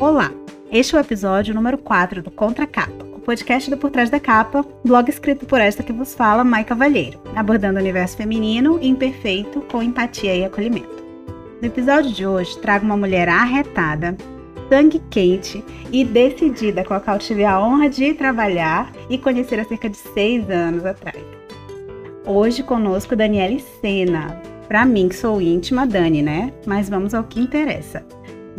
Olá, este é o episódio número 4 do Contra Capa, o podcast do Por Trás da Capa, blog escrito por esta que vos fala, Mai Cavalheiro, abordando o universo feminino e imperfeito com empatia e acolhimento. No episódio de hoje, trago uma mulher arretada, sangue quente e decidida com a qual tive a honra de trabalhar e conhecer há cerca de seis anos atrás. Hoje conosco Daniele Sena. Para mim, que sou íntima, Dani, né? Mas vamos ao que interessa.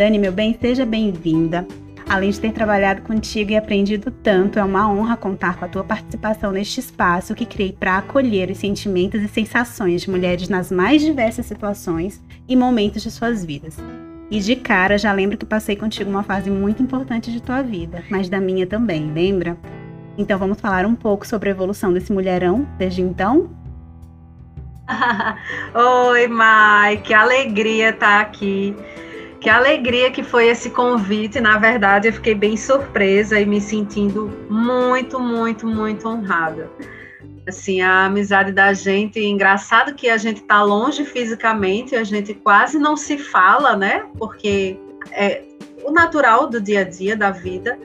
Dani, meu bem, seja bem-vinda. Além de ter trabalhado contigo e aprendido tanto, é uma honra contar com a tua participação neste espaço que criei para acolher os sentimentos e sensações de mulheres nas mais diversas situações e momentos de suas vidas. E de cara, já lembro que passei contigo uma fase muito importante de tua vida, mas da minha também, lembra? Então vamos falar um pouco sobre a evolução desse mulherão desde então? Oi, Mai, que alegria estar aqui. Que alegria que foi esse convite. Na verdade, eu fiquei bem surpresa e me sentindo muito, muito, muito honrada. Assim, a amizade da gente, engraçado que a gente está longe fisicamente, a gente quase não se fala, né? Porque é o natural do dia a dia da vida,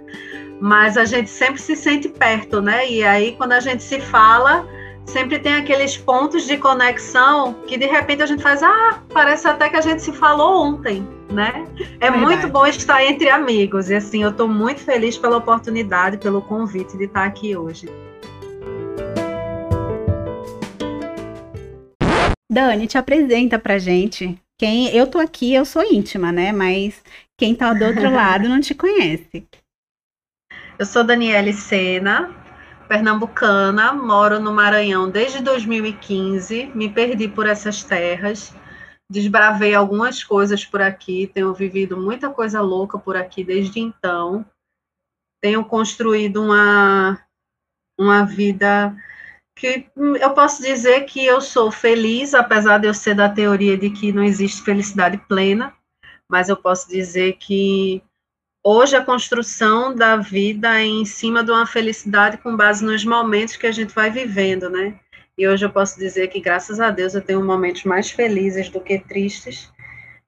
mas a gente sempre se sente perto, né? E aí quando a gente se fala, sempre tem aqueles pontos de conexão que de repente a gente faz, ah, parece até que a gente se falou ontem, né? É Verdade. muito bom estar entre amigos e assim, eu estou muito feliz pela oportunidade, pelo convite de estar aqui hoje. Dani, te apresenta pra gente. Quem eu tô aqui, eu sou íntima, né? Mas quem tá do outro lado não te conhece. Eu sou Daniele Sena, pernambucana, moro no Maranhão desde 2015, me perdi por essas terras, desbravei algumas coisas por aqui, tenho vivido muita coisa louca por aqui desde então, tenho construído uma, uma vida que eu posso dizer que eu sou feliz, apesar de eu ser da teoria de que não existe felicidade plena, mas eu posso dizer que hoje a construção da vida é em cima de uma felicidade com base nos momentos que a gente vai vivendo, né? E hoje eu posso dizer que, graças a Deus, eu tenho momentos mais felizes do que tristes.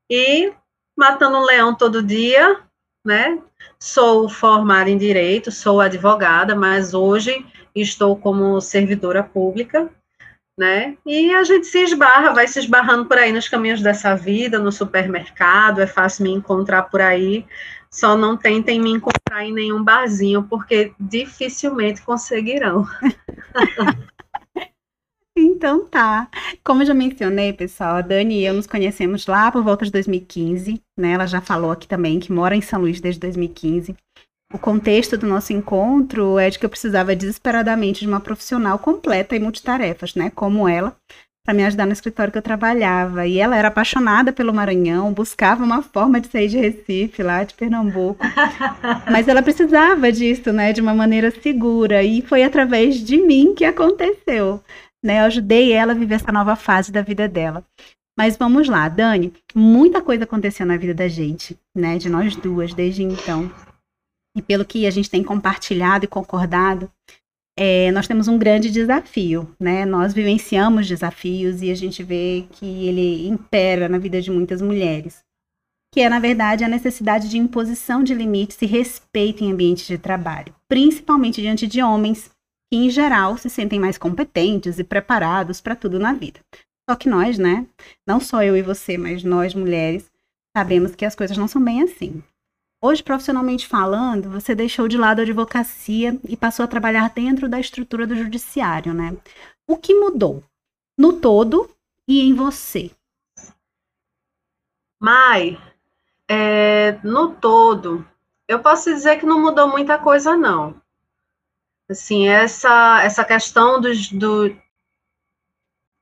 E matando um leão todo dia, né? Sou formada em direito, sou advogada, mas hoje estou como servidora pública, né? E a gente se esbarra, vai se esbarrando por aí nos caminhos dessa vida, no supermercado, é fácil me encontrar por aí. Só não tentem me encontrar em nenhum barzinho, porque dificilmente conseguirão. Então tá. Como eu já mencionei, pessoal, a Dani e eu nos conhecemos lá por volta de 2015, né? Ela já falou aqui também que mora em São Luís desde 2015. O contexto do nosso encontro é de que eu precisava desesperadamente de uma profissional completa e multitarefas, né? Como ela, para me ajudar no escritório que eu trabalhava. E ela era apaixonada pelo Maranhão, buscava uma forma de sair de Recife, lá de Pernambuco. Mas ela precisava disso, né, de uma maneira segura. E foi através de mim que aconteceu. Né? Eu ajudei ela a viver essa nova fase da vida dela. Mas vamos lá, Dani, muita coisa aconteceu na vida da gente, né, de nós duas desde então. E pelo que a gente tem compartilhado e concordado, é, nós temos um grande desafio, né? Nós vivenciamos desafios e a gente vê que ele impera na vida de muitas mulheres, que é, na verdade, a necessidade de imposição de limites e respeito em ambientes de trabalho, principalmente diante de homens que, em geral, se sentem mais competentes e preparados para tudo na vida. Só que nós, né? Não só eu e você, mas nós mulheres, sabemos que as coisas não são bem assim. Hoje, profissionalmente falando, você deixou de lado a advocacia e passou a trabalhar dentro da estrutura do judiciário, né? O que mudou? No todo e em você? Mai, é, no todo, eu posso dizer que não mudou muita coisa, não. Assim, essa, essa questão dos, do,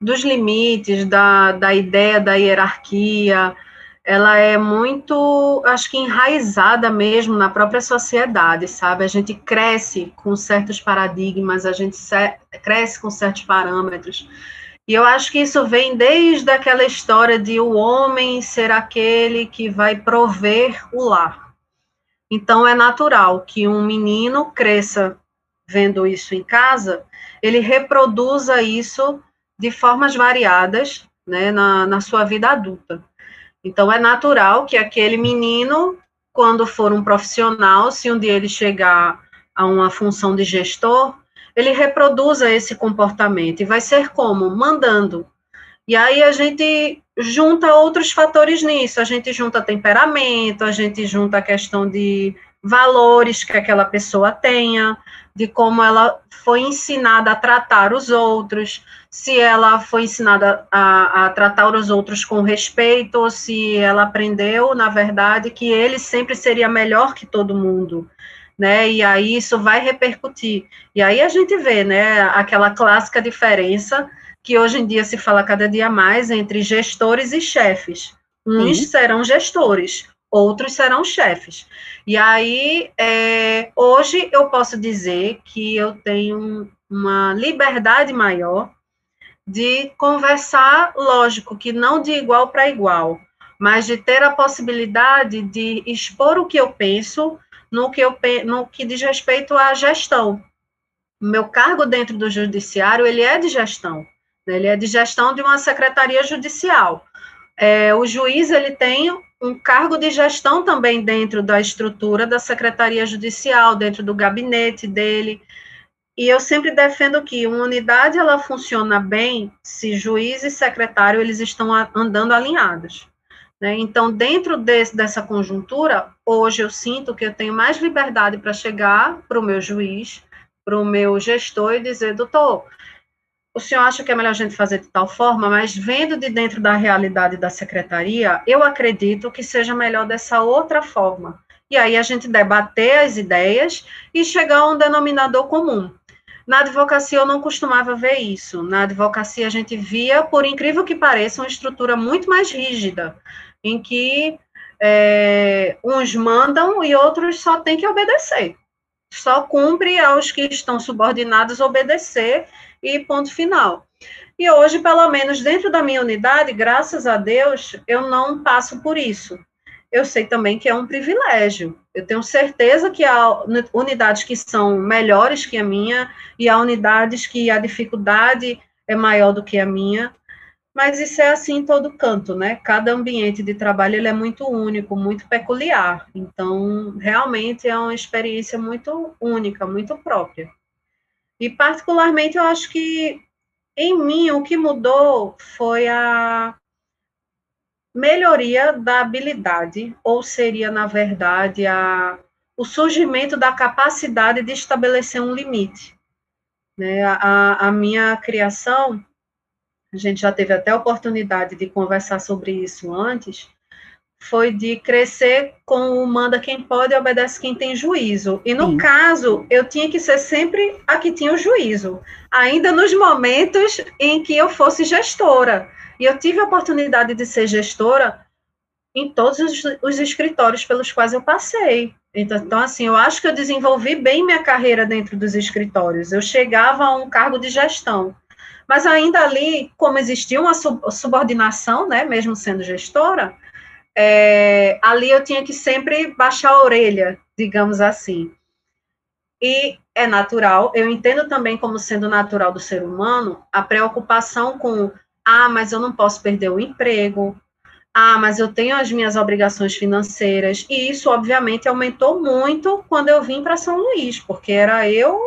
dos limites, da, da ideia da hierarquia, ela é muito, acho que enraizada mesmo na própria sociedade, sabe? A gente cresce com certos paradigmas, a gente cresce com certos parâmetros. E eu acho que isso vem desde aquela história de o homem ser aquele que vai prover o lar. Então é natural que um menino cresça vendo isso em casa, ele reproduza isso de formas variadas né, na, na sua vida adulta. Então, é natural que aquele menino quando for um profissional, se um dia ele chegar a uma função de gestor, ele reproduza esse comportamento. E vai ser como? Mandando. E aí a gente junta outros fatores nisso. A gente junta temperamento, a gente junta a questão de valores que aquela pessoa tenha, de como ela foi ensinada a tratar os outros, se ela foi ensinada a, a, tratar os outros com respeito, ou se ela aprendeu, na verdade, que ele sempre seria melhor que todo mundo. Né? E aí isso vai repercutir. E aí a gente vê, né, aquela clássica diferença que hoje em dia se fala cada dia mais entre gestores e chefes. Uns Sim. serão gestores, outros serão chefes. E aí, é, hoje eu posso dizer que eu tenho uma liberdade maior de conversar, lógico, que não de igual para igual, mas de ter a possibilidade de expor o que eu penso no que, eu, no que diz respeito à gestão. Meu cargo dentro do judiciário, ele é de gestão, né? ele é de gestão de uma secretaria judicial. É, o juiz, ele tem um cargo de gestão também dentro da estrutura da Secretaria Judicial, dentro do gabinete dele. E eu sempre defendo que uma unidade ela funciona bem se juiz e secretário eles estão andando alinhados. Né? Então, dentro desse, dessa conjuntura, hoje eu sinto que eu tenho mais liberdade para chegar para o meu juiz, para o meu gestor e dizer, doutor, o senhor acha que é melhor a gente fazer de tal forma, mas vendo de dentro da realidade da secretaria, eu acredito que seja melhor dessa outra forma. E aí a gente debater as ideias e chegar a um denominador comum. Na advocacia eu não costumava ver isso. Na advocacia a gente via, por incrível que pareça, uma estrutura muito mais rígida, em que é, uns mandam e outros só têm que obedecer. Só cumpre aos que estão subordinados obedecer e ponto final. E hoje, pelo menos dentro da minha unidade, graças a Deus, eu não passo por isso. Eu sei também que é um privilégio. Eu tenho certeza que há unidades que são melhores que a minha e há unidades que a dificuldade é maior do que a minha. Mas isso é assim em todo canto, né? Cada ambiente de trabalho ele é muito único, muito peculiar. Então, realmente é uma experiência muito única, muito própria. E, particularmente, eu acho que em mim o que mudou foi a melhoria da habilidade, ou seria, na verdade, a, o surgimento da capacidade de estabelecer um limite. Né? A, a minha criação, a gente já teve até oportunidade de conversar sobre isso antes, foi de crescer com o manda quem pode e obedece quem tem juízo. E no Sim. caso, eu tinha que ser sempre a que tinha o juízo, ainda nos momentos em que eu fosse gestora. E eu tive a oportunidade de ser gestora em todos os, os escritórios pelos quais eu passei. Então, então, assim, eu acho que eu desenvolvi bem minha carreira dentro dos escritórios. Eu chegava a um cargo de gestão. Mas ainda ali, como existia uma subordinação, né, mesmo sendo gestora, é, ali eu tinha que sempre baixar a orelha, digamos assim. E é natural, eu entendo também como sendo natural do ser humano a preocupação com, ah, mas eu não posso perder o emprego, ah, mas eu tenho as minhas obrigações financeiras, e isso, obviamente, aumentou muito quando eu vim para São Luís, porque era eu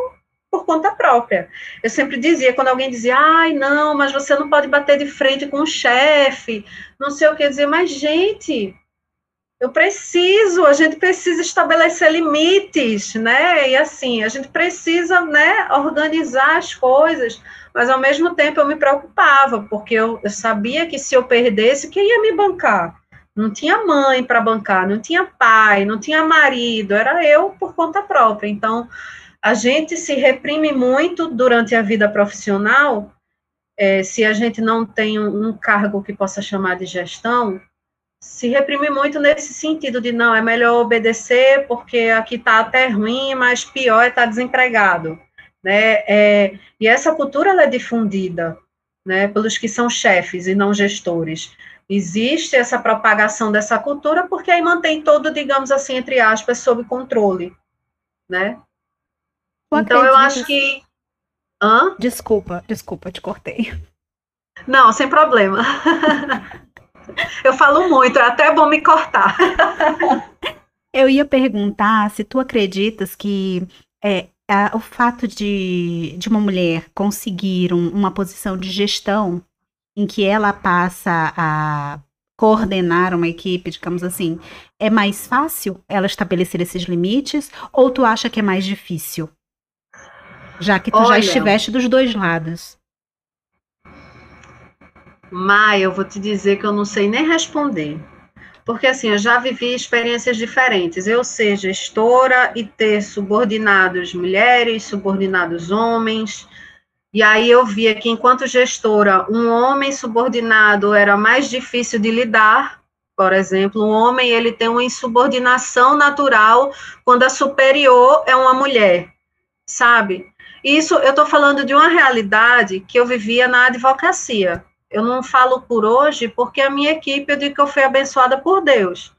por conta própria. Eu sempre dizia, quando alguém dizia, ai, não, mas você não pode bater de frente com o chefe, não sei o que dizer, mas, gente, eu preciso, a gente precisa estabelecer limites, né? E assim, a gente precisa, né, organizar as coisas, mas ao mesmo tempo eu me preocupava, porque eu, eu sabia que se eu perdesse, quem ia me bancar? Não tinha mãe para bancar, não tinha pai, não tinha marido, era eu por conta própria. Então, a gente se reprime muito durante a vida profissional, é, se a gente não tem um, um cargo que possa chamar de gestão, se reprime muito nesse sentido de não, é melhor obedecer porque aqui está até ruim, mas pior é estar tá desempregado, né? É, e essa cultura ela é difundida, né, pelos que são chefes e não gestores. Existe essa propagação dessa cultura porque aí mantém todo, digamos assim, entre aspas, sob controle, né? então eu acho que. Hã? Desculpa, desculpa, te cortei. Não, sem problema. eu falo muito, é até bom me cortar. Eu ia perguntar se tu acreditas que é, a, o fato de, de uma mulher conseguir um, uma posição de gestão em que ela passa a coordenar uma equipe, digamos assim, é mais fácil ela estabelecer esses limites ou tu acha que é mais difícil? Já que tu Olha, já estiveste dos dois lados. Maia, eu vou te dizer que eu não sei nem responder. Porque assim, eu já vivi experiências diferentes. Eu ser gestora e ter subordinados mulheres, subordinados homens. E aí eu via que enquanto gestora, um homem subordinado era mais difícil de lidar. Por exemplo, um homem ele tem uma insubordinação natural quando a superior é uma mulher, sabe? Isso eu estou falando de uma realidade que eu vivia na advocacia. Eu não falo por hoje porque a minha equipe, eu digo que eu fui abençoada por Deus,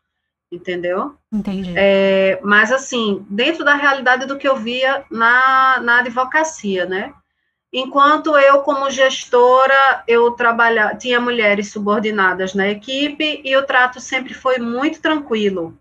entendeu? Entendi. É, mas, assim, dentro da realidade do que eu via na, na advocacia, né? Enquanto eu, como gestora, eu trabalhava, tinha mulheres subordinadas na equipe e o trato sempre foi muito tranquilo.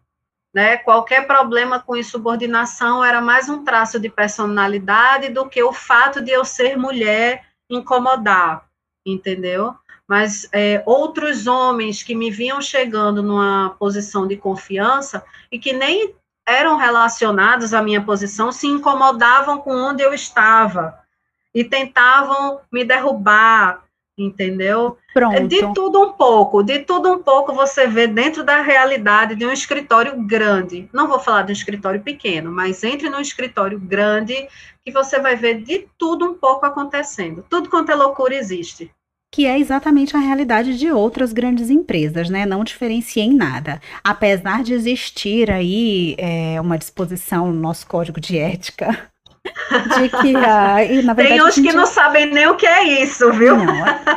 Né? Qualquer problema com insubordinação era mais um traço de personalidade do que o fato de eu ser mulher incomodar entendeu? Mas é, outros homens que me vinham chegando numa posição de confiança e que nem eram relacionados à minha posição se incomodavam com onde eu estava e tentavam me derrubar, entendeu? Pronto. De tudo um pouco, de tudo um pouco você vê dentro da realidade de um escritório grande. Não vou falar de um escritório pequeno, mas entre num escritório grande que você vai ver de tudo um pouco acontecendo. Tudo quanto é loucura existe que é exatamente a realidade de outras grandes empresas, né? Não diferencia em nada. Apesar de existir aí é, uma disposição no nosso código de ética de que a, e, na verdade, Tem uns que não sabem nem o que é isso, viu? Não,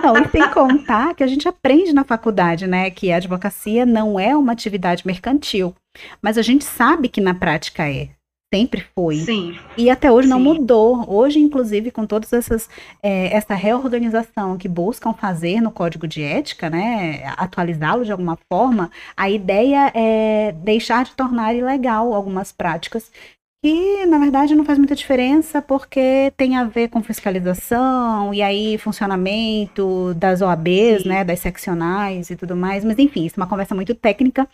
não, e sem contar que a gente aprende na faculdade, né, que a advocacia não é uma atividade mercantil, mas a gente sabe que na prática é. Sempre foi. Sim. E até hoje Sim. não mudou. Hoje, inclusive, com todas essas é, essa reorganização que buscam fazer no código de ética, né, atualizá-lo de alguma forma, a ideia é deixar de tornar ilegal algumas práticas e, na verdade, não faz muita diferença porque tem a ver com fiscalização e aí funcionamento das OABs, Sim. né, das seccionais e tudo mais. Mas, enfim, isso é uma conversa muito técnica,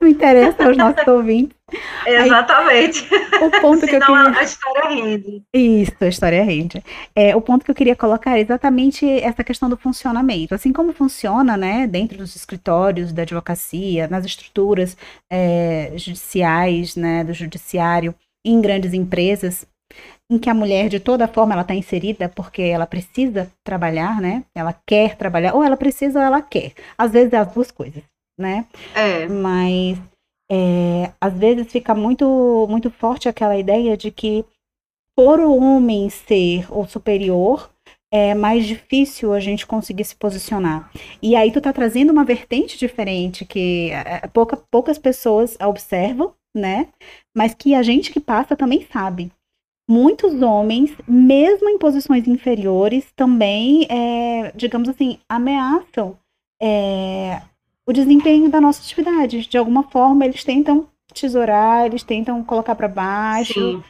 não interessa aos nossos ouvintes. Exatamente. Aí, o ponto que eu queria... a história rende. Isso, a história rende. É, o ponto que eu queria colocar é exatamente essa questão do funcionamento. Assim como funciona, né, dentro dos escritórios da advocacia, nas estruturas é, judiciais, né, do judiciário, em grandes empresas, em que a mulher, de toda forma, ela está inserida porque ela precisa trabalhar, né? Ela quer trabalhar, ou ela precisa ou ela quer. Às vezes é as duas coisas, né? É. Mas é, às vezes fica muito, muito forte aquela ideia de que por o homem ser o superior, é mais difícil a gente conseguir se posicionar. E aí tu tá trazendo uma vertente diferente que é, pouca, poucas pessoas observam, né? Mas que a gente que passa também sabe. Muitos homens, mesmo em posições inferiores, também, é, digamos assim, ameaçam é, o desempenho da nossa atividade. De alguma forma, eles tentam tesourar, eles tentam colocar para baixo. Sim.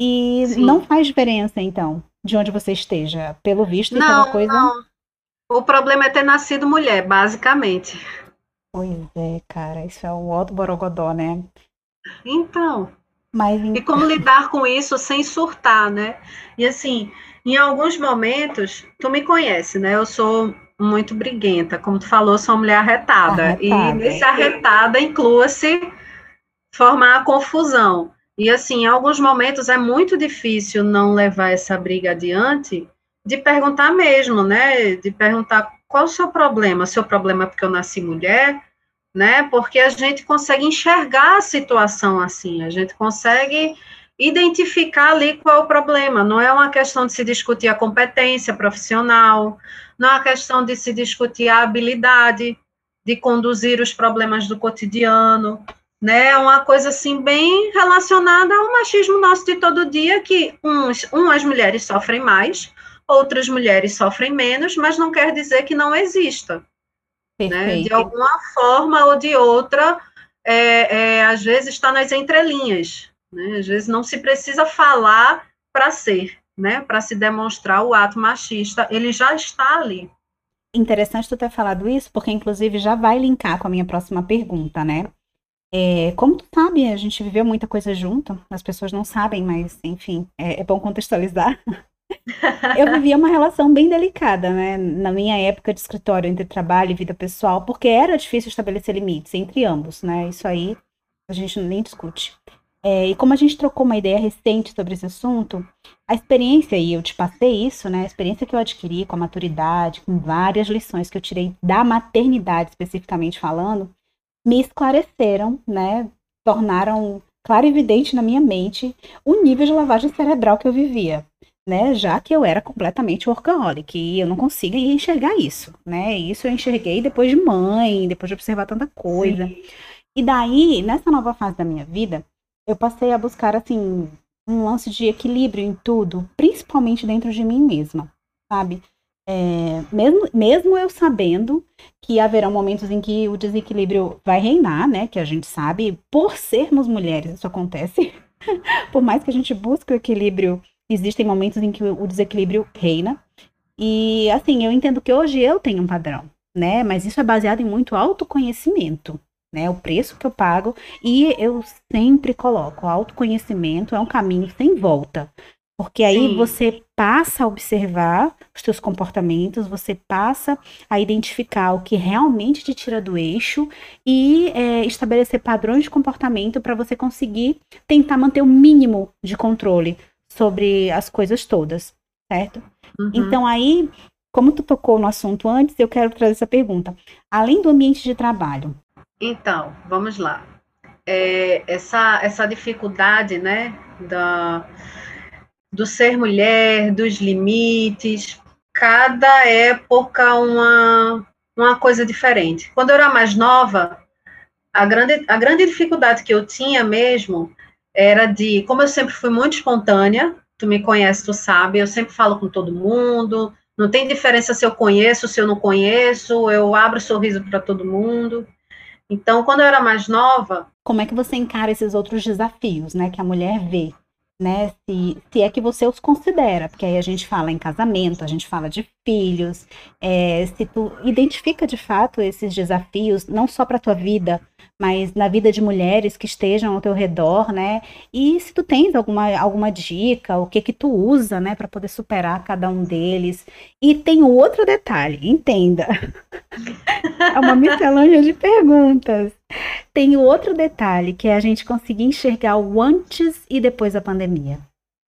E Sim. não faz diferença, então, de onde você esteja. Pelo visto, não, é uma coisa. Não. O problema é ter nascido mulher, basicamente. Pois é, cara, isso é o alto borogodó, né? Então, Mas, e como lidar com isso sem surtar, né? E assim, em alguns momentos, tu me conhece, né? Eu sou muito briguenta, como tu falou, sou uma mulher arretada. arretada. E nesse arretada inclua-se formar a confusão. E assim, em alguns momentos é muito difícil não levar essa briga adiante, de perguntar mesmo, né? De perguntar qual o seu problema? Seu problema é porque eu nasci mulher? Né? Porque a gente consegue enxergar a situação assim, a gente consegue identificar ali qual é o problema. Não é uma questão de se discutir a competência profissional, não é uma questão de se discutir a habilidade de conduzir os problemas do cotidiano, né? É uma coisa assim bem relacionada ao machismo nosso de todo dia, que uns, umas mulheres sofrem mais, outras mulheres sofrem menos, mas não quer dizer que não exista. Né? De alguma forma ou de outra, é, é, às vezes está nas entrelinhas, né? Às vezes não se precisa falar para ser, né? Para se demonstrar o ato machista, ele já está ali. Interessante tu ter falado isso, porque inclusive já vai linkar com a minha próxima pergunta, né? É, como tu sabe, a gente viveu muita coisa junto, as pessoas não sabem, mas enfim, é, é bom contextualizar. eu vivia uma relação bem delicada, né? Na minha época de escritório entre trabalho e vida pessoal, porque era difícil estabelecer limites entre ambos, né? Isso aí a gente nem discute. É, e como a gente trocou uma ideia recente sobre esse assunto, a experiência, e eu te passei isso, né? A experiência que eu adquiri com a maturidade, com várias lições que eu tirei da maternidade, especificamente falando, me esclareceram, né? Tornaram claro e evidente na minha mente o nível de lavagem cerebral que eu vivia, né? Já que eu era completamente workaholic e eu não conseguia enxergar isso, né? Isso eu enxerguei depois de mãe, depois de observar tanta coisa. Sim. E daí, nessa nova fase da minha vida, eu passei a buscar assim um lance de equilíbrio em tudo, principalmente dentro de mim mesma, sabe? É, mesmo, mesmo eu sabendo que haverão momentos em que o desequilíbrio vai reinar, né? Que a gente sabe, por sermos mulheres, isso acontece. por mais que a gente busque o equilíbrio, existem momentos em que o desequilíbrio reina. E assim, eu entendo que hoje eu tenho um padrão, né? Mas isso é baseado em muito autoconhecimento, né? O preço que eu pago. E eu sempre coloco: autoconhecimento é um caminho sem volta. Porque aí Sim. você passa a observar os seus comportamentos, você passa a identificar o que realmente te tira do eixo e é, estabelecer padrões de comportamento para você conseguir tentar manter o mínimo de controle sobre as coisas todas, certo? Uhum. Então aí, como tu tocou no assunto antes, eu quero trazer essa pergunta. Além do ambiente de trabalho. Então, vamos lá. É, essa, essa dificuldade, né, da do ser mulher, dos limites. Cada época uma, uma coisa diferente. Quando eu era mais nova, a grande, a grande dificuldade que eu tinha mesmo era de, como eu sempre fui muito espontânea, tu me conhece, tu sabe, eu sempre falo com todo mundo, não tem diferença se eu conheço, se eu não conheço, eu abro sorriso para todo mundo. Então, quando eu era mais nova. Como é que você encara esses outros desafios, né, que a mulher vê? né? Se, se é que você os considera, porque aí a gente fala em casamento, a gente fala de filhos, é, se tu identifica de fato esses desafios, não só para tua vida, mas na vida de mulheres que estejam ao teu redor, né? E se tu tens alguma, alguma dica, o que que tu usa, né, para poder superar cada um deles. E tem outro detalhe, entenda. é uma miscelânea de perguntas. Tem outro detalhe, que é a gente conseguir enxergar o antes e depois da pandemia.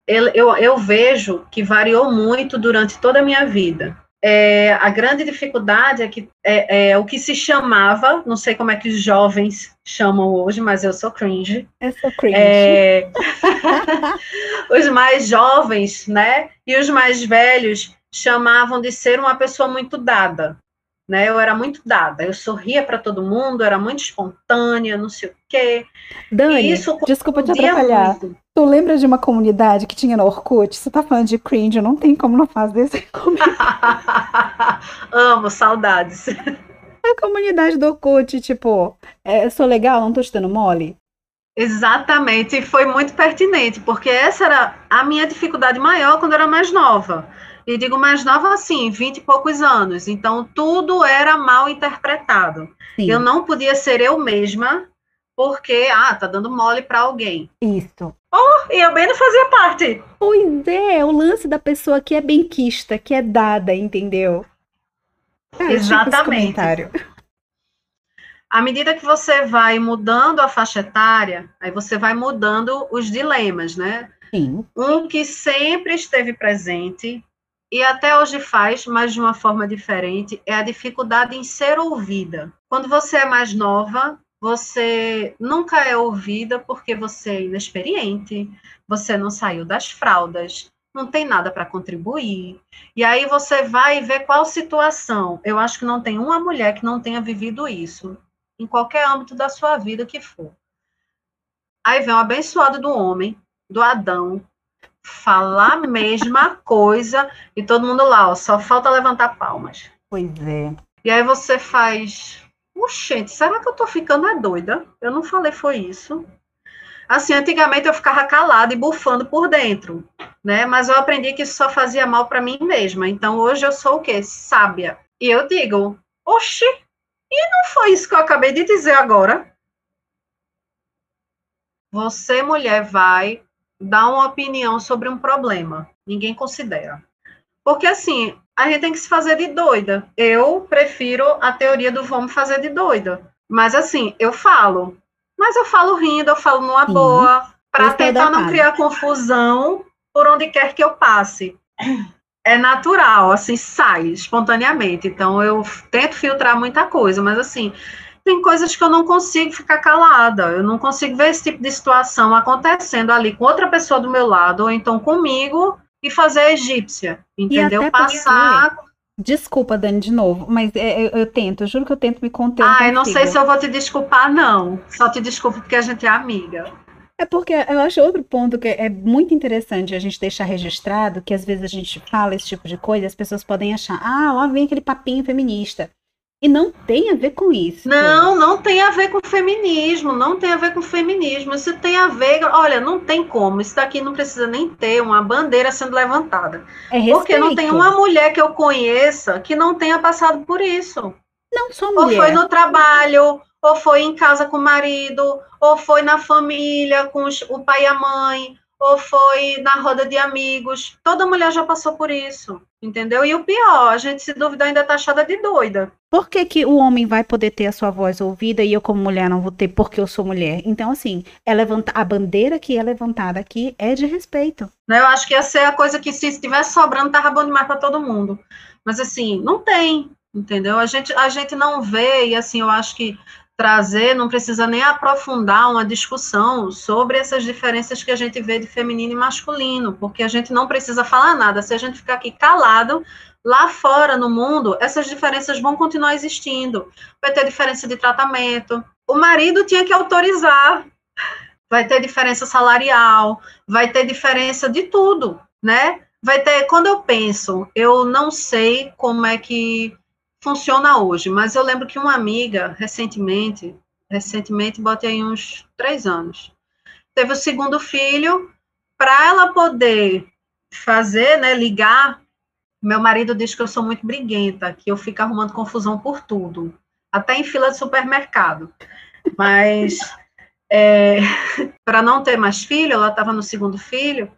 Eu, eu, eu vejo que variou muito durante toda a minha vida é, a grande dificuldade é que é, é, o que se chamava, não sei como é que os jovens chamam hoje, mas eu sou cringe. Eu sou cringe. É, os mais jovens, né, e os mais velhos chamavam de ser uma pessoa muito dada, né? Eu era muito dada, eu sorria para todo mundo, era muito espontânea, não sei o quê. Dani, isso desculpa te atrapalhar. Muito. Tu lembra de uma comunidade que tinha no Orkut? Você tá falando de cringe, não tem como não fazer esse Amo, saudades. A comunidade do Orkut, tipo, é, sou legal, não tô te dando mole? Exatamente, e foi muito pertinente, porque essa era a minha dificuldade maior quando eu era mais nova. E digo mais nova assim, vinte e poucos anos. Então, tudo era mal interpretado. Sim. Eu não podia ser eu mesma, porque, ah, tá dando mole para alguém. Isso. Oh, e eu bem não fazia parte. Pois é, o lance da pessoa que é benquista, que é dada, entendeu? Ah, Exatamente. À medida que você vai mudando a faixa etária, aí você vai mudando os dilemas, né? Sim. Um que sempre esteve presente e até hoje faz, mas de uma forma diferente, é a dificuldade em ser ouvida. Quando você é mais nova, você nunca é ouvida porque você é inexperiente, você não saiu das fraldas, não tem nada para contribuir. E aí você vai ver qual situação. Eu acho que não tem uma mulher que não tenha vivido isso, em qualquer âmbito da sua vida que for. Aí vem o abençoado do homem, do Adão, falar a mesma coisa e todo mundo lá, ó, só falta levantar palmas. Pois é. E aí você faz Oxente, será que eu tô ficando é doida? Eu não falei foi isso. Assim, antigamente eu ficava calada e bufando por dentro, né? Mas eu aprendi que isso só fazia mal para mim mesma. Então hoje eu sou o quê? Sábia. E eu digo, oxi, e não foi isso que eu acabei de dizer agora? Você, mulher, vai dar uma opinião sobre um problema. Ninguém considera. Porque assim, a gente tem que se fazer de doida. Eu prefiro a teoria do vamos fazer de doida. Mas assim, eu falo. Mas eu falo rindo, eu falo numa Sim. boa, para tentar não criar confusão por onde quer que eu passe. É natural, assim, sai espontaneamente. Então eu tento filtrar muita coisa, mas assim, tem coisas que eu não consigo ficar calada. Eu não consigo ver esse tipo de situação acontecendo ali com outra pessoa do meu lado, ou então comigo, e fazer a egípcia, entendeu? Passar. Desculpa, Dani, de novo, mas é, eu, eu, tento, eu juro que eu tento me conter. Ah, eu não sei se eu vou te desculpar, não. Só te desculpo porque a gente é amiga. É porque eu acho outro ponto que é muito interessante a gente deixar registrado, que às vezes a gente fala esse tipo de coisa e as pessoas podem achar, ah, lá vem aquele papinho feminista. E não tem a ver com isso. Não, não tem a ver com feminismo, não tem a ver com feminismo. Isso tem a ver, olha, não tem como. Isso daqui não precisa nem ter uma bandeira sendo levantada. É Porque não tem uma mulher que eu conheça que não tenha passado por isso. Não só mulher. Ou foi no trabalho, ou foi em casa com o marido, ou foi na família com os, o pai e a mãe, ou foi na roda de amigos. Toda mulher já passou por isso, entendeu? E o pior, a gente se duvidar ainda tá achada de doida. Por que, que o homem vai poder ter a sua voz ouvida e eu como mulher não vou ter porque eu sou mulher? Então assim, é levanta a bandeira que é levantada aqui é de respeito. Né, eu acho que ia ser a coisa que se estivesse sobrando tava bom demais para todo mundo. Mas assim, não tem, entendeu? A gente a gente não vê e assim, eu acho que trazer, não precisa nem aprofundar uma discussão sobre essas diferenças que a gente vê de feminino e masculino, porque a gente não precisa falar nada. Se a gente ficar aqui calado, lá fora no mundo, essas diferenças vão continuar existindo. Vai ter diferença de tratamento. O marido tinha que autorizar. Vai ter diferença salarial, vai ter diferença de tudo, né? Vai ter, quando eu penso, eu não sei como é que funciona hoje, mas eu lembro que uma amiga, recentemente, recentemente, botei uns três anos, teve o segundo filho, para ela poder fazer, né, ligar, meu marido diz que eu sou muito briguenta, que eu fico arrumando confusão por tudo, até em fila de supermercado. Mas é, para não ter mais filho, ela estava no segundo filho,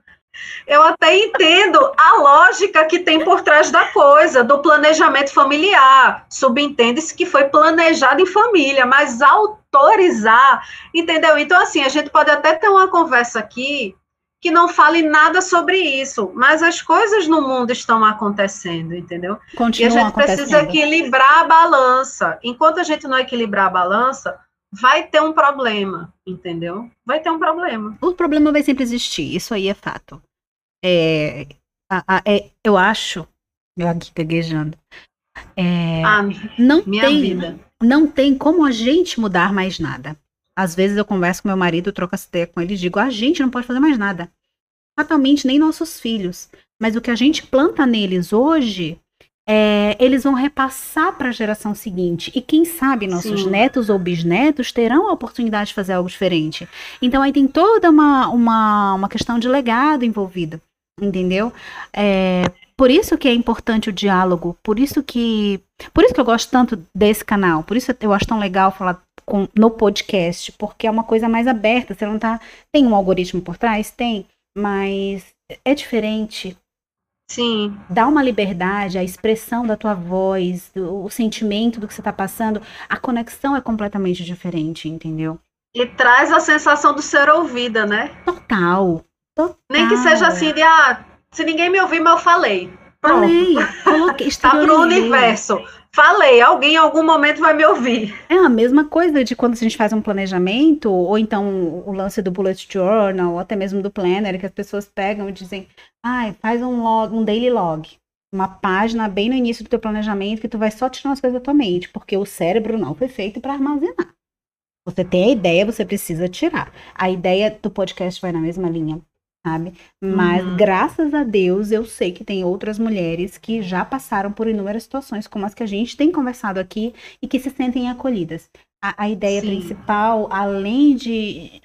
eu até entendo a lógica que tem por trás da coisa, do planejamento familiar. Subentende-se que foi planejado em família, mas autorizar, entendeu? Então, assim, a gente pode até ter uma conversa aqui que não fale nada sobre isso, mas as coisas no mundo estão acontecendo, entendeu? Continuam e a gente precisa equilibrar a balança. Enquanto a gente não equilibrar a balança, vai ter um problema, entendeu? Vai ter um problema. O problema vai sempre existir, isso aí é fato. É, a, a, é, eu acho, eu aqui gaguejando, é, ah, não tem, vida. não tem como a gente mudar mais nada. Às vezes eu converso com meu marido, troco essa ideia com ele e digo, a gente não pode fazer mais nada. Fatalmente, nem nossos filhos. Mas o que a gente planta neles hoje, é, eles vão repassar para a geração seguinte. E quem sabe nossos Sim. netos ou bisnetos terão a oportunidade de fazer algo diferente. Então aí tem toda uma, uma, uma questão de legado envolvida entendeu? É, por isso que é importante o diálogo, por isso que por isso que eu gosto tanto desse canal, por isso eu acho tão legal falar com, no podcast, porque é uma coisa mais aberta, você não tá tem um algoritmo por trás, tem, mas é diferente. Sim. Dá uma liberdade, a expressão da tua voz, do, o sentimento do que você tá passando, a conexão é completamente diferente, entendeu? E traz a sensação do ser ouvida, né? Total, Total. Nem que seja assim de, ah, se ninguém me ouvir, mas eu falei. Pronto. Falei, coloquei, tá pro universo. Falei, alguém em algum momento vai me ouvir. É a mesma coisa de quando a gente faz um planejamento, ou então o lance do bullet journal, ou até mesmo do planner, que as pessoas pegam e dizem, ah, faz um log, um daily log. Uma página bem no início do teu planejamento que tu vai só tirar as coisas da tua mente, porque o cérebro não foi feito para armazenar. Você tem a ideia, você precisa tirar. A ideia do podcast vai na mesma linha sabe? Mas Uhum. graças a Deus eu sei que tem outras mulheres que já passaram por inúmeras situações como as que a gente tem conversado aqui e que se sentem acolhidas. A, a ideia Sim. principal, além de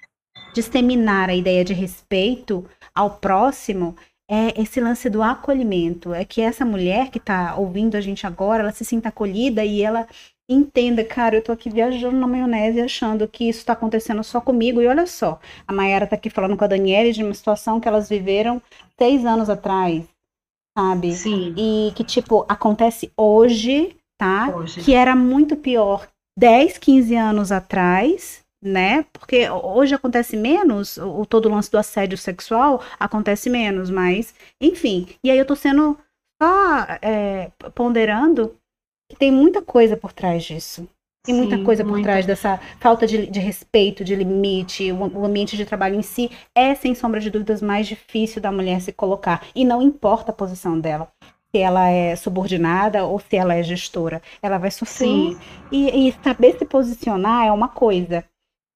disseminar a ideia de respeito ao próximo, é esse lance do acolhimento. É que essa mulher que está ouvindo a gente agora, ela se sinta acolhida e ela entenda, cara, eu tô aqui viajando na maionese achando que isso está acontecendo só comigo. E olha só, a Mayara tá aqui falando com a Daniela de uma situação que elas viveram seis anos atrás, sabe? Sim, E que, tipo, acontece hoje, tá? hoje. Que era muito pior 10, 15 anos atrás, né? Porque hoje acontece menos, o, o todo o lance do assédio sexual acontece menos, mas, enfim. E aí eu tô sendo só é, ponderando que tem muita coisa por trás disso. Tem muita Sim, coisa por muita. trás dessa falta de, de respeito, de limite. O, o ambiente de trabalho em si é, sem sombra de dúvidas, mais difícil da mulher se colocar. E não importa a posição dela. Se ela é subordinada ou se ela é gestora. Ela vai sofrer. E, e saber se posicionar é uma coisa.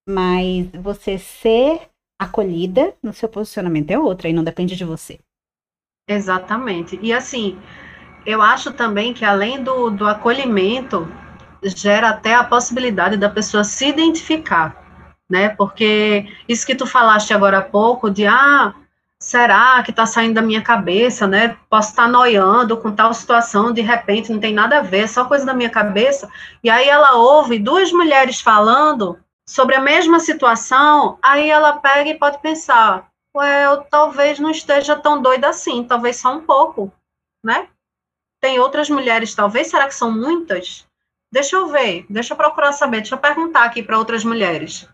Mas você ser acolhida no seu posicionamento é outra. E não depende de você. exatamente. E assim, eu acho também que além do, do acolhimento, gera até a possibilidade da pessoa se identificar, né? Porque isso que tu falaste agora há pouco, de ah, será que tá saindo da minha cabeça, né? Posso estar noiando com tal situação, de repente não tem nada a ver, é só coisa da minha cabeça. E aí ela ouve duas mulheres falando sobre a mesma situação, aí ela pega e pode pensar, ué, eu talvez não esteja tão doida assim, talvez só um pouco, né? Tem outras mulheres, talvez, será que são muitas? Deixa eu ver, deixa eu procurar saber, deixa eu perguntar aqui para outras mulheres.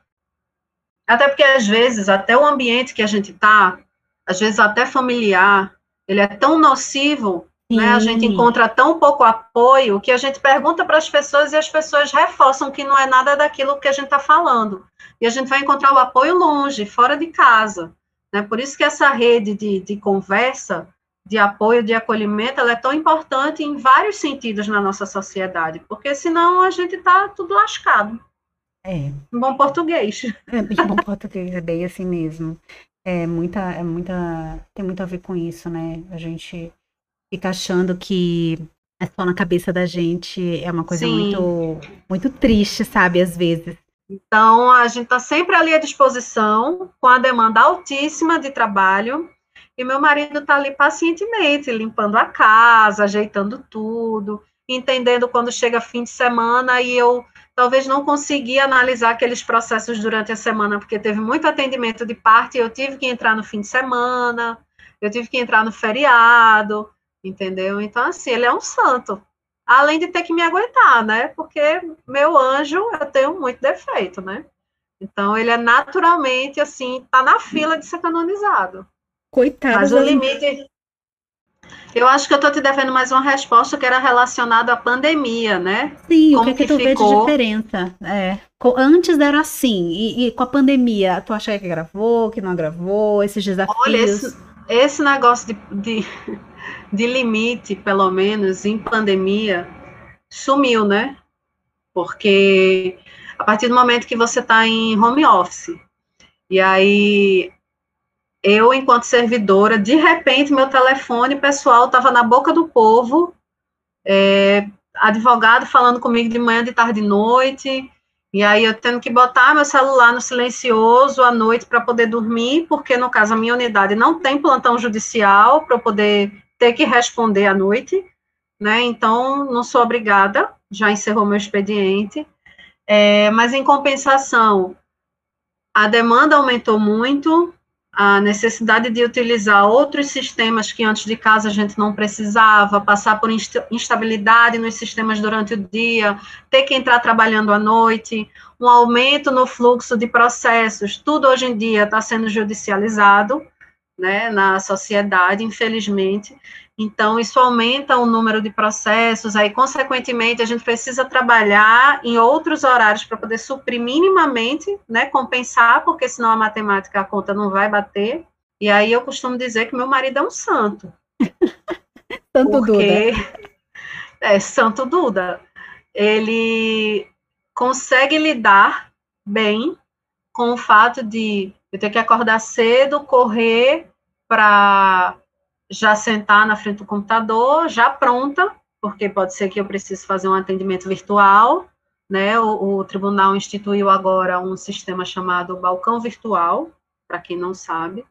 Até porque, às vezes, até o ambiente que a gente está, às vezes até familiar, ele é tão nocivo, né? A gente encontra tão pouco apoio que a gente pergunta para as pessoas e as pessoas reforçam que não é nada daquilo que a gente está falando. E a gente vai encontrar o apoio longe, fora de casa. Né? Por isso que essa rede de, de conversa, de apoio, de acolhimento, ela é tão importante em vários sentidos na nossa sociedade, porque senão a gente está tudo lascado, É. em bom português. É bem bom português, é bem assim mesmo. É muita, é muita, tem muito a ver com isso, né? A gente fica achando que é só na cabeça da gente, é uma coisa Sim. muito, muito triste, sabe? Às vezes. Então, a gente está sempre ali à disposição, com a demanda altíssima de trabalho, e meu marido está ali pacientemente, limpando a casa, ajeitando tudo, entendendo quando chega fim de semana e eu talvez não consegui analisar aqueles processos durante a semana, porque teve muito atendimento de parte, e eu tive que entrar no fim de semana, eu tive que entrar no feriado, entendeu? Então, assim, ele é um santo. Além de ter que me aguentar, né? Porque meu anjo, eu tenho muito defeito, né? Então, ele é naturalmente, assim, tá na fila de ser canonizado. Coitado. Mas o limite. Eu acho que eu tô te devendo mais uma resposta que era relacionada à pandemia, né? Sim, o como que é que que tu vê de ficou? diferença? É, antes era assim, e, e com a pandemia, tu acha que gravou, que não gravou, esses desafios? Olha, esse, esse negócio de, de, de limite, pelo menos, em pandemia, sumiu, né? Porque a partir do momento que você está em home office, e aí eu, enquanto servidora, de repente meu telefone pessoal estava na boca do povo, é, advogado falando comigo de manhã, de tarde, de noite, e aí eu tendo que botar meu celular no silencioso à noite para poder dormir, porque no caso a minha unidade não tem plantão judicial para eu poder ter que responder à noite, né? Então não sou obrigada, já encerrou meu expediente. É, mas em compensação, a demanda aumentou muito, a necessidade de utilizar outros sistemas que antes de casa a gente não precisava, passar por insta instabilidade nos sistemas durante o dia, ter que entrar trabalhando à noite, um aumento no fluxo de processos, tudo hoje em dia está sendo judicializado, né, na sociedade, infelizmente. Então, isso aumenta o número de processos, aí, consequentemente, a gente precisa trabalhar em outros horários para poder suprir minimamente, né, compensar, porque senão a matemática, a conta não vai bater. E aí eu costumo dizer que meu marido é um santo. Tanto Duda. porque é Santo Duda. Ele consegue lidar bem com o fato de eu ter que acordar cedo, correr para já sentar na frente do computador, já pronta, porque pode ser que eu precise fazer um atendimento virtual, né? O, o tribunal instituiu agora um sistema chamado balcão virtual, para quem não sabe,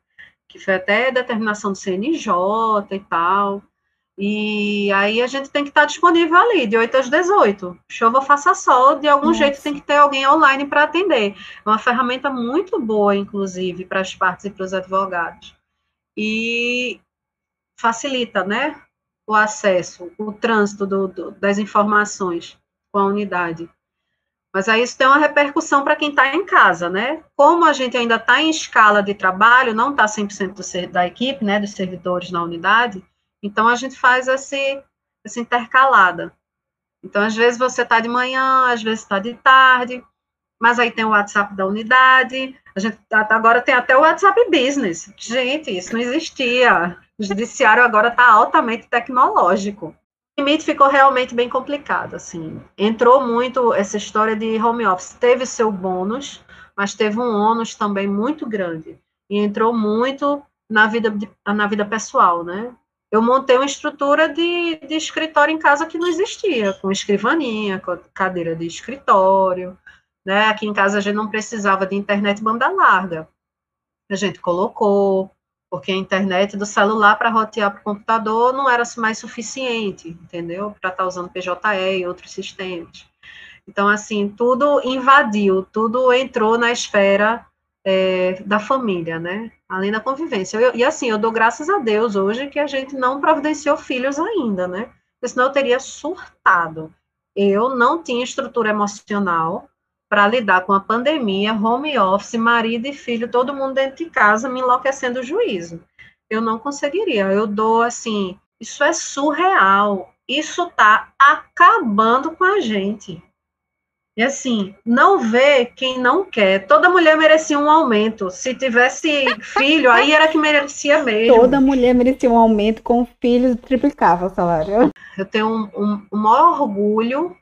que foi até determinação do CNJ e tal. E aí a gente tem que estar disponível ali, de 8 às 18. Chova, faça sol, de algum Nossa. jeito tem que ter alguém online para atender. É uma ferramenta muito boa, inclusive, para as partes e para os advogados. E facilita, né, o acesso, o trânsito do, do, das informações com a unidade. Mas aí isso tem uma repercussão para quem está em casa, né? Como a gente ainda está em escala de trabalho, não está 100% do, da equipe, né, dos servidores na unidade, então a gente faz esse, essa intercalada. Então, às vezes você está de manhã, às vezes está de tarde, mas aí tem o WhatsApp da unidade, a gente tá, agora tem até o WhatsApp Business. Gente, isso não existia. O judiciário agora está altamente tecnológico. O limite ficou realmente bem complicado, assim. Entrou muito essa história de home office. Teve seu bônus, mas teve um ônus também muito grande. E entrou muito na vida, na vida pessoal, né? Eu montei uma estrutura de, de escritório em casa que não existia, com escrivaninha, com cadeira de escritório, né? Aqui em casa a gente não precisava de internet banda larga. A gente colocou, porque a internet do celular para rotear para o computador não era mais suficiente, entendeu? Para estar tá usando PJE e outros sistemas. Então, assim, tudo invadiu, tudo entrou na esfera é, da família, né? Além da convivência. Eu, e assim, eu dou graças a Deus hoje que a gente não providenciou filhos ainda, né? Porque senão eu teria surtado. Eu não tinha estrutura emocional para lidar com a pandemia, home office, marido e filho, todo mundo dentro de casa, me enlouquecendo o juízo. Eu não conseguiria. Eu dou assim, isso é surreal. Isso está acabando com a gente. E assim, não vê quem não quer. Toda mulher merecia um aumento. Se tivesse filho, aí era que merecia mesmo. Toda mulher merecia um aumento com filhos, triplicava o salário. Eu tenho um, um, um maior orgulho,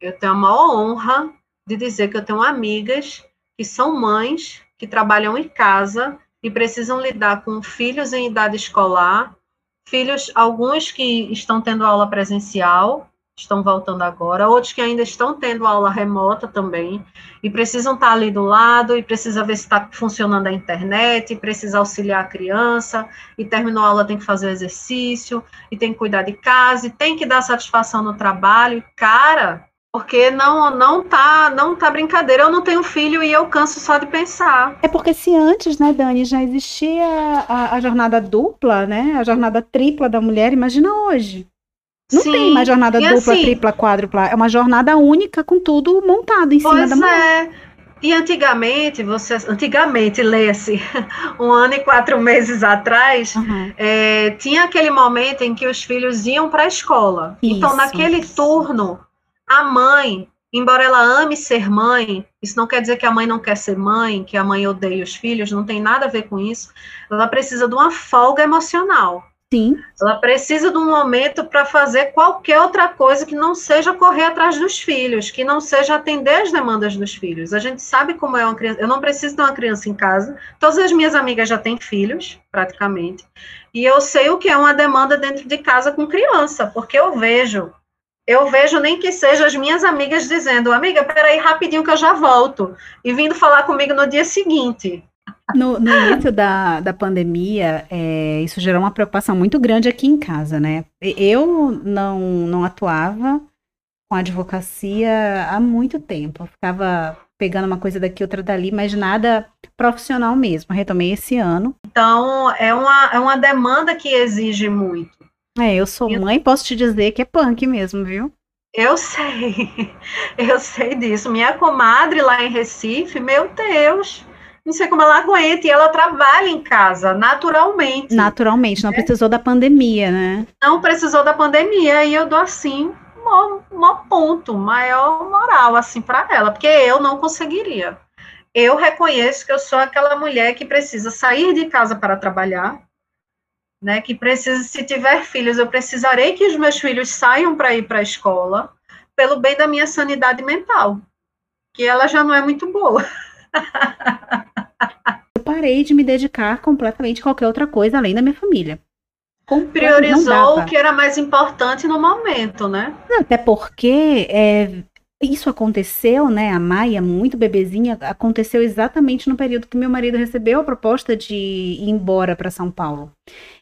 eu tenho a maior honra de dizer que eu tenho amigas que são mães, que trabalham em casa e precisam lidar com filhos em idade escolar, filhos, alguns que estão tendo aula presencial, estão voltando agora, outros que ainda estão tendo aula remota também, e precisam estar ali do lado, e precisa ver se está funcionando a internet, precisa auxiliar a criança, e terminou a aula, tem que fazer o exercício, e tem que cuidar de casa, e tem que dar satisfação no trabalho, cara, porque não não tá não tá brincadeira. Eu não tenho filho e eu canso só de pensar. É porque se antes, né, Dani, já existia a, a jornada dupla, né, a jornada tripla da mulher, imagina hoje. Não Sim. tem mais jornada e dupla, assim, tripla, quádrupla. É uma jornada única com tudo montado em cima da mulher. É. E antigamente, você, antigamente, lê-se, um ano e quatro meses atrás, uhum. é, tinha aquele momento em que os filhos iam para a escola. Isso, então, naquele turno, a mãe, embora ela ame ser mãe, isso não quer dizer que a mãe não quer ser mãe, que a mãe odeia os filhos, não tem nada a ver com isso. Ela precisa de uma folga emocional. Sim. Ela precisa de um momento para fazer qualquer outra coisa que não seja correr atrás dos filhos, que não seja atender as demandas dos filhos. A gente sabe como é uma criança. Eu não preciso de uma criança em casa. Todas as minhas amigas já têm filhos, praticamente. E eu sei o que é uma demanda dentro de casa com criança, porque eu vejo eu vejo nem que seja as minhas amigas dizendo, amiga, peraí rapidinho que eu já volto, e vindo falar comigo no dia seguinte. No, no início da, da pandemia, é, isso gerou uma preocupação muito grande aqui em casa, né? Eu não, não atuava com advocacia há muito tempo, eu ficava pegando uma coisa daqui, outra dali, mas nada profissional mesmo. Retomei esse ano. Então, é uma, é uma demanda que exige muito. É, eu sou mãe, posso te dizer que é punk mesmo, viu? Eu sei, eu sei disso. Minha comadre lá em Recife, meu Deus, não sei como ela aguenta, e ela trabalha em casa, naturalmente. Naturalmente, não né? precisou da pandemia, né? Não precisou da pandemia, e eu dou assim, um ponto, maior moral, assim, para ela, porque eu não conseguiria. Eu reconheço que eu sou aquela mulher que precisa sair de casa para trabalhar, né, que precisa, se tiver filhos, eu precisarei que os meus filhos saiam para ir para a escola, pelo bem da minha sanidade mental, que ela já não é muito boa. parei de me dedicar completamente a qualquer outra coisa além da minha família. Priorizou o que era mais importante no momento, né? Até porque é, isso aconteceu, né? A Maia, muito bebezinha, aconteceu exatamente no período que meu marido recebeu a proposta de ir embora para São Paulo.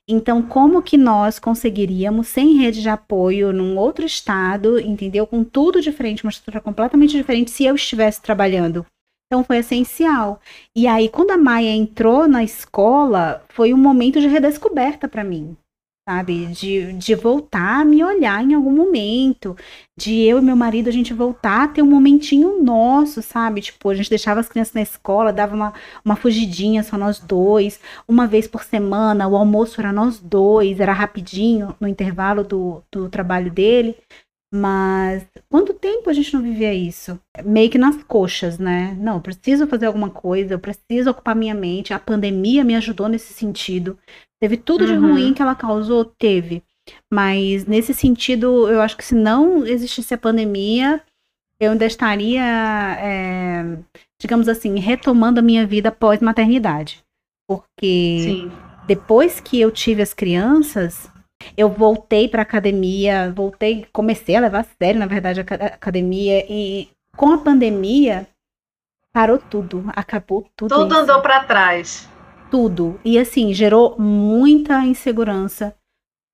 Então, como que nós conseguiríamos, sem rede de apoio, num outro estado, entendeu? Com tudo diferente, uma estrutura completamente diferente, se eu estivesse trabalhando? Então, foi essencial. E aí, quando a Maia entrou na escola, foi um momento de redescoberta para mim sabe? De, de voltar a me olhar em algum momento, de eu e meu marido a gente voltar a ter um momentinho nosso, sabe? Tipo, a gente deixava as crianças na escola, dava uma, uma fugidinha só nós dois, uma vez por semana, o almoço era nós dois, era rapidinho no intervalo do, do trabalho dele. Mas quanto tempo a gente não vivia isso? Meio que nas coxas, né? Não, preciso fazer alguma coisa, eu preciso ocupar minha mente. A pandemia me ajudou nesse sentido. Teve tudo de ruim uhum. que ela causou? Teve. Mas nesse sentido, eu acho que se não existisse a pandemia, eu ainda estaria, é, digamos assim, retomando a minha vida pós-maternidade. Porque Sim. depois que eu tive as crianças, eu voltei para academia, voltei, comecei a levar a sério, na verdade, a academia e com a pandemia parou tudo, acabou tudo. Tudo isso. andou para trás. Tudo. E assim, gerou muita insegurança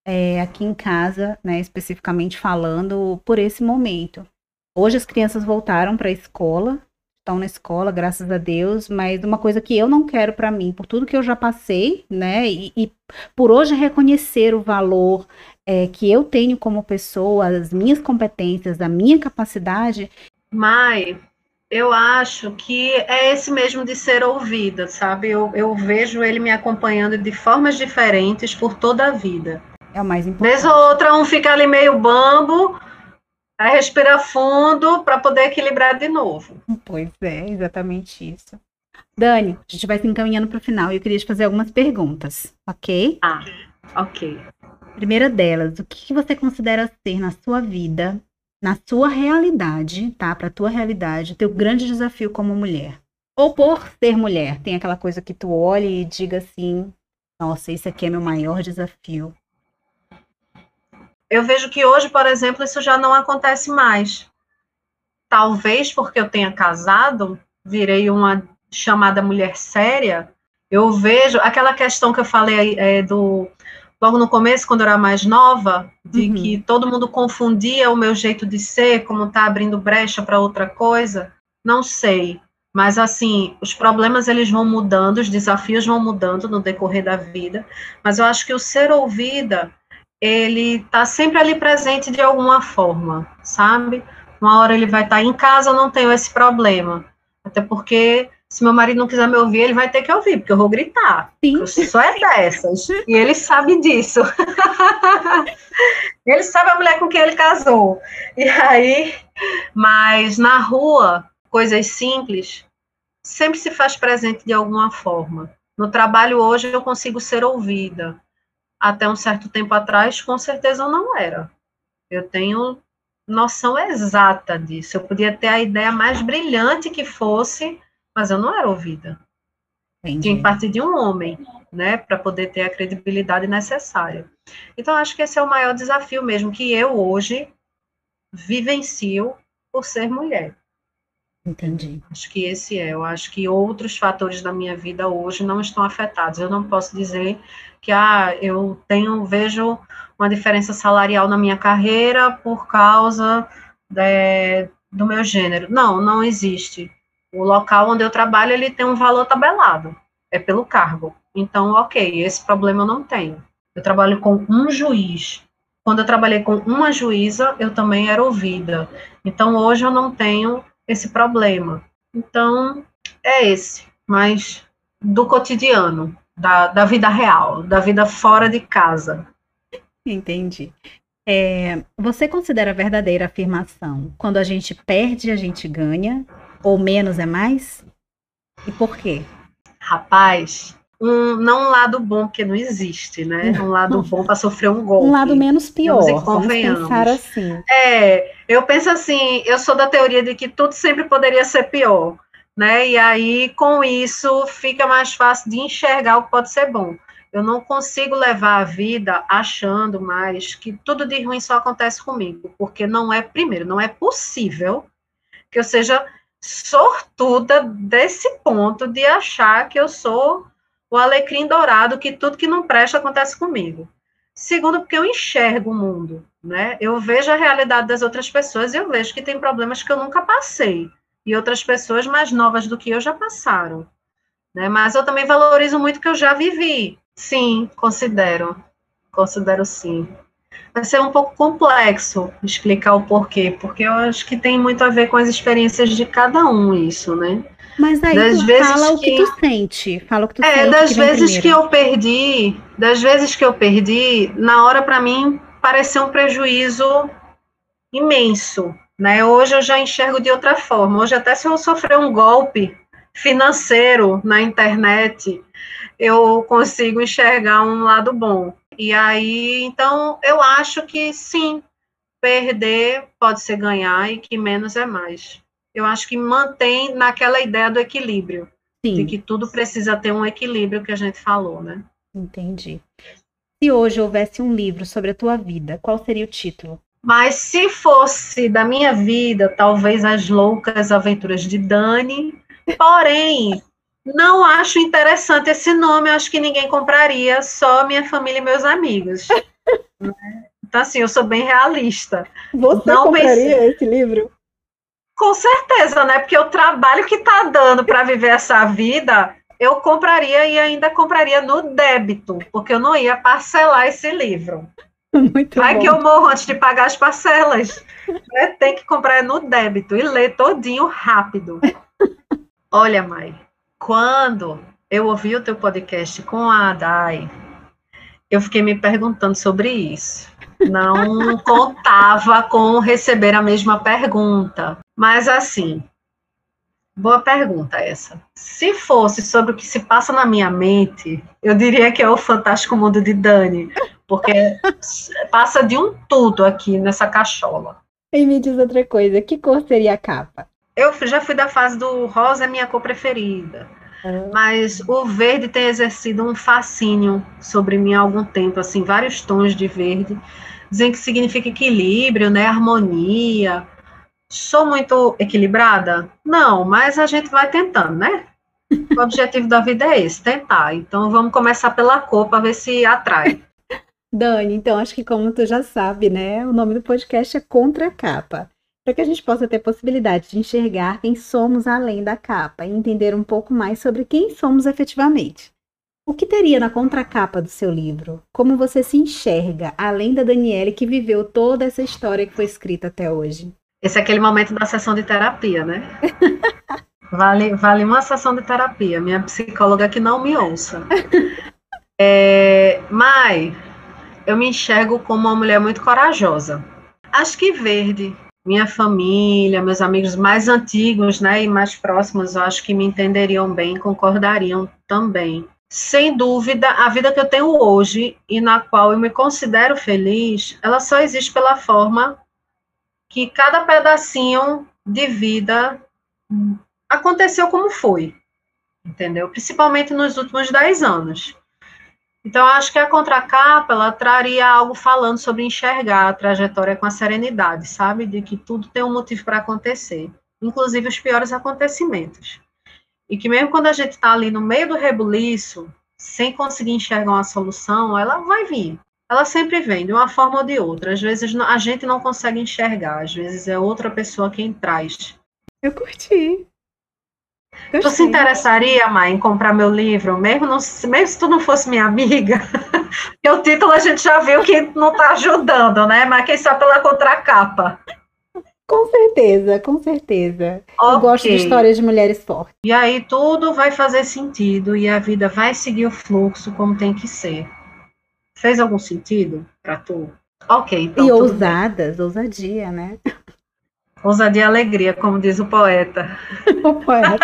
é, aqui em casa, né, especificamente falando, por esse momento. Hoje as crianças voltaram para a escola, estão na escola, graças a Deus, mas uma coisa que eu não quero para mim, por tudo que eu já passei, né, e, e por hoje reconhecer o valor é, que eu tenho como pessoa, as minhas competências, a minha capacidade. Mai, eu acho que é esse mesmo de ser ouvida, sabe? Eu, eu vejo ele me acompanhando de formas diferentes por toda a vida. É o mais importante. Vez ou outra, um fica ali meio bambo, Aí respira fundo para poder equilibrar de novo. Pois é, exatamente isso. Dani, a gente vai se encaminhando para o final e eu queria te fazer algumas perguntas, ok? Ah, ok. Primeira delas, o que você considera ser na sua vida, na sua realidade, tá? Para tua realidade, teu grande desafio como mulher? Ou por ser mulher, tem aquela coisa que tu olha e diga assim: nossa, esse aqui é meu maior desafio eu vejo que hoje, por exemplo, isso já não acontece mais. Talvez porque eu tenha casado, virei uma chamada mulher séria. Eu vejo aquela questão que eu falei é, do logo no começo, quando eu era mais nova, de uhum. que todo mundo confundia o meu jeito de ser, como tá abrindo brecha para outra coisa. Não sei, mas assim, os problemas eles vão mudando, os desafios vão mudando no decorrer da vida, mas eu acho que o ser ouvida ele está sempre ali presente de alguma forma, sabe? Uma hora ele vai estar tá em casa, eu não tenho esse problema. Até porque, se meu marido não quiser me ouvir, ele vai ter que ouvir, porque eu vou gritar. Sim. Só é dessas. e ele sabe disso. ele sabe a mulher com quem ele casou. E aí, mas na rua, coisas simples, sempre se faz presente de alguma forma. No trabalho hoje eu consigo ser ouvida até um certo tempo atrás, com certeza eu não era. Eu tenho noção exata disso. Eu podia ter a ideia mais brilhante que fosse, mas eu não era ouvida. Entendi. Tinha que partir de um homem, né, para poder ter a credibilidade necessária. Então, acho que esse é o maior desafio mesmo que eu hoje vivencio por ser mulher. Entendi. Acho que esse é. Eu acho que outros fatores da minha vida hoje não estão afetados. Eu não posso dizer que ah, eu tenho vejo uma diferença salarial na minha carreira por causa de, do meu gênero. Não, não existe. O local onde eu trabalho ele tem um valor tabelado, é pelo cargo. Então, ok, esse problema eu não tenho. Eu trabalho com um juiz. Quando eu trabalhei com uma juíza, eu também era ouvida. Então, hoje eu não tenho esse problema. Então, é esse, mas do cotidiano, da, da vida real, da vida fora de casa. Entendi. É, você considera verdadeira afirmação quando a gente perde, a gente ganha, ou menos é mais? E por quê? Rapaz, um, não um lado bom, porque não existe, né? Um lado bom para sofrer um golpe. Um lado menos pior, vamos pensar assim. É, eu penso assim, eu sou da teoria de que tudo sempre poderia ser pior. né? E aí, com isso, fica mais fácil de enxergar o que pode ser bom. Eu não consigo levar a vida achando mais que tudo de ruim só acontece comigo, porque não é, primeiro, não é possível que eu seja sortuda desse ponto de achar que eu sou o alecrim dourado, que tudo que não presta acontece comigo. Segundo, porque eu enxergo o mundo, né? Eu vejo a realidade das outras pessoas e eu vejo que tem problemas que eu nunca passei e outras pessoas mais novas do que eu já passaram, né? Mas eu também valorizo muito o que eu já vivi. Sim, considero. Considero sim. Vai ser um pouco complexo explicar o porquê, porque eu acho que tem muito a ver com as experiências de cada um isso, né? Mas aí das tu vezes fala o que, tu sente, fala o que tu é, sente. É, das que vezes primeiro. que eu perdi, das vezes que eu perdi, na hora para mim pareceu um prejuízo imenso, né? Hoje eu já enxergo de outra forma. Hoje até se eu sofrer um golpe financeiro na internet, eu consigo enxergar um lado bom. E aí, então, eu acho que sim, perder pode ser ganhar e que menos é mais eu acho que mantém naquela ideia do equilíbrio. Sim. De que tudo precisa ter um equilíbrio que a gente falou, né? Entendi. Se hoje houvesse um livro sobre a tua vida, qual seria o título? Mas se fosse da minha vida, talvez As Loucas Aventuras de Dani. Porém, não acho interessante esse nome, acho que ninguém compraria, só minha família e meus amigos. então, assim, eu sou bem realista. Você não compraria esse livro? Com certeza, né? Porque o trabalho que está dando para viver essa vida, eu compraria e ainda compraria no débito, porque eu não ia parcelar esse livro. Muito Vai bom. que eu morro antes de pagar as parcelas. Né? Tem que comprar no débito e ler todinho rápido. Olha, Mai, quando eu ouvi o teu podcast com a Adai, eu fiquei me perguntando sobre isso não contava com receber a mesma pergunta. Mas assim, boa pergunta essa. Se fosse sobre o que se passa na minha mente, eu diria que é o Fantástico Mundo de Dani, porque passa de um tudo aqui nessa cachola. E me diz outra coisa, que cor seria a capa? Eu já fui da fase do rosa é minha cor preferida. Ah. Mas o verde tem exercido um fascínio sobre mim há algum tempo, assim, vários tons de verde dizem que significa equilíbrio, né, harmonia. Sou muito equilibrada? Não, mas a gente vai tentando, né? O objetivo da vida é esse, tentar. Então vamos começar pela cor para ver se atrai. Dani, então acho que como tu já sabe, né, o nome do podcast é Contra a Capa. Para que a gente possa ter possibilidade de enxergar quem somos além da capa e entender um pouco mais sobre quem somos efetivamente. O que teria na contracapa do seu livro? Como você se enxerga, além da Daniele que viveu toda essa história que foi escrita até hoje? Esse é aquele momento da sessão de terapia, né? vale, vale uma sessão de terapia. Minha psicóloga que não me ouça. É, Mai, eu me enxergo como uma mulher muito corajosa. Acho que verde. Minha família, meus amigos mais antigos, né, e mais próximos, eu acho que me entenderiam bem, concordariam também sem dúvida, a vida que eu tenho hoje e na qual eu me considero feliz, ela só existe pela forma que cada pedacinho de vida aconteceu como foi, entendeu? Principalmente nos últimos dez anos. Então, acho que a contracapa, ela traria algo falando sobre enxergar a trajetória com a serenidade, sabe? De que tudo tem um motivo para acontecer, inclusive os piores acontecimentos. E que mesmo quando a gente está ali no meio do rebuliço, sem conseguir enxergar uma solução, ela vai vir. Ela sempre vem, de uma forma ou de outra. Às vezes a gente não consegue enxergar, às vezes é outra pessoa quem traz. Eu curti. Gostei. Tu se interessaria, Mai, em comprar meu livro, mesmo, não, mesmo se tu não fosse minha amiga? Porque o título a gente já viu que não está ajudando, né? Mas quem sabe pela contracapa. Com certeza, com certeza. Okay. Eu gosto de histórias de mulheres fortes. E aí tudo vai fazer sentido e a vida vai seguir o fluxo como tem que ser. Fez algum sentido para tu? Ok, então. E ousadas, bem. ousadia, né? Ousadia e alegria, como diz o poeta. o poeta.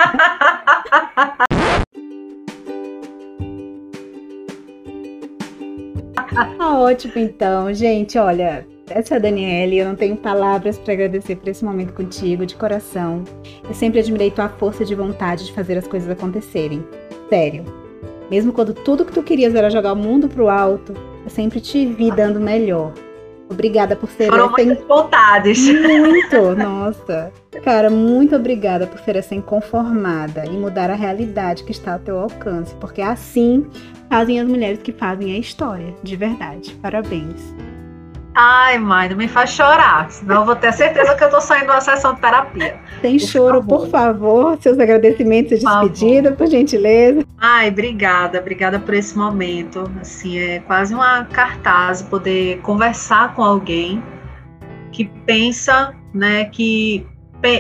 Ah, ótimo, então, gente. Olha, Essa é a Daniele, eu não tenho palavras para agradecer por esse momento contigo, de coração. Eu sempre admirei tua força de vontade de fazer as coisas acontecerem. Sério. Mesmo quando tudo que tu querias era jogar o mundo pro alto, eu sempre te vi dando melhor. Obrigada por ser Foram essa muitas vontades. Muito, nossa. Cara, muito obrigada por ser essa inconformada e mudar a realidade que está ao teu alcance, porque assim fazem as mulheres que fazem a história, de verdade. Parabéns. Ai, mãe, não me faz chorar, senão eu vou ter certeza que eu tô saindo de uma sessão de terapia. Tem por choro, favor. por favor, seus agradecimentos e despedida, por, por gentileza. Ai, obrigada, obrigada por esse momento. Assim, é quase uma cartaz poder conversar com alguém que pensa, né, que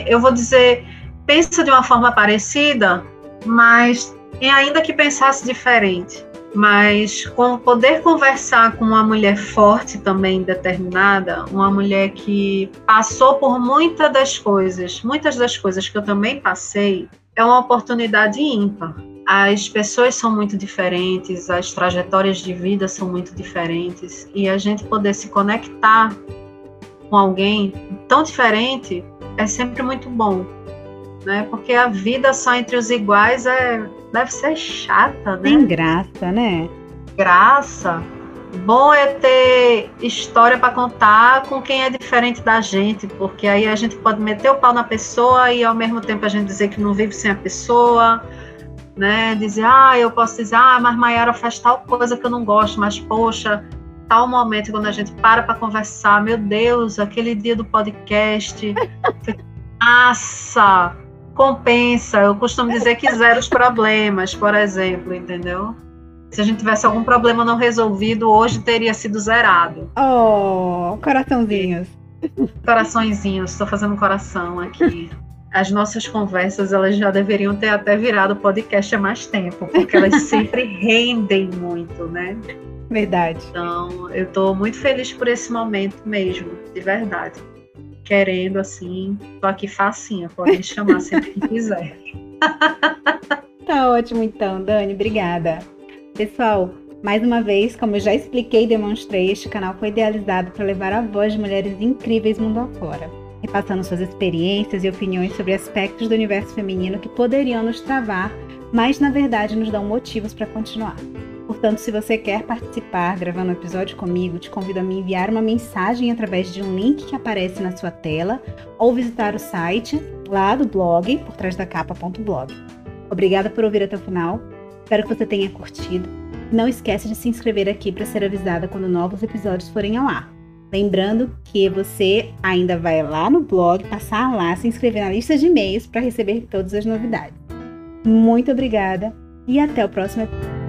eu vou dizer, pensa de uma forma parecida, mas ainda que pensasse diferente mas com poder conversar com uma mulher forte também determinada, uma mulher que passou por muitas das coisas, muitas das coisas que eu também passei, é uma oportunidade ímpar. As pessoas são muito diferentes, as trajetórias de vida são muito diferentes e a gente poder se conectar com alguém tão diferente é sempre muito bom né? Porque a vida só entre os iguais é deve ser chata, né? Tem graça, né? Graça. Bom é ter história para contar com quem é diferente da gente, porque aí a gente pode meter o pau na pessoa e ao mesmo tempo a gente dizer que não vive sem a pessoa, né? Dizer, ah, eu posso dizer, ah, mas Maiara faz tal coisa que eu não gosto, mas poxa, tal momento quando a gente para para conversar, meu Deus, aquele dia do podcast, massa, compensa. Eu costumo dizer que zero os problemas, por exemplo, entendeu? Se a gente tivesse algum problema não resolvido, hoje teria sido zerado. Oh, coraçãozinhos. Coraçõezinhos, estou fazendo um coração aqui. As nossas conversas, elas já deveriam ter até virado podcast há mais tempo, porque elas sempre rendem muito, né? Verdade. Então, eu estou muito feliz por esse momento mesmo, de verdade querendo, assim, tô aqui facinha, pode chamar sempre que quiser. tá ótimo então, Dani, obrigada. Pessoal, mais uma vez, como eu já expliquei e demonstrei, este canal foi idealizado para levar a voz de mulheres incríveis mundo afora, repassando suas experiências e opiniões sobre aspectos do universo feminino que poderiam nos travar, mas na verdade nos dão motivos para continuar. Portanto, se você quer participar gravando um episódio comigo, te convido a me enviar uma mensagem através de um link que aparece na sua tela ou visitar o site lá do blog, por trás da capa.blog. Obrigada por ouvir até o final. Espero que você tenha curtido. Não esqueça de se inscrever aqui para ser avisada quando novos episódios forem ao ar. Lembrando que você ainda vai lá no blog, passar lá, se inscrever na lista de e-mails para receber todas as novidades. Muito obrigada e até o próximo episódio.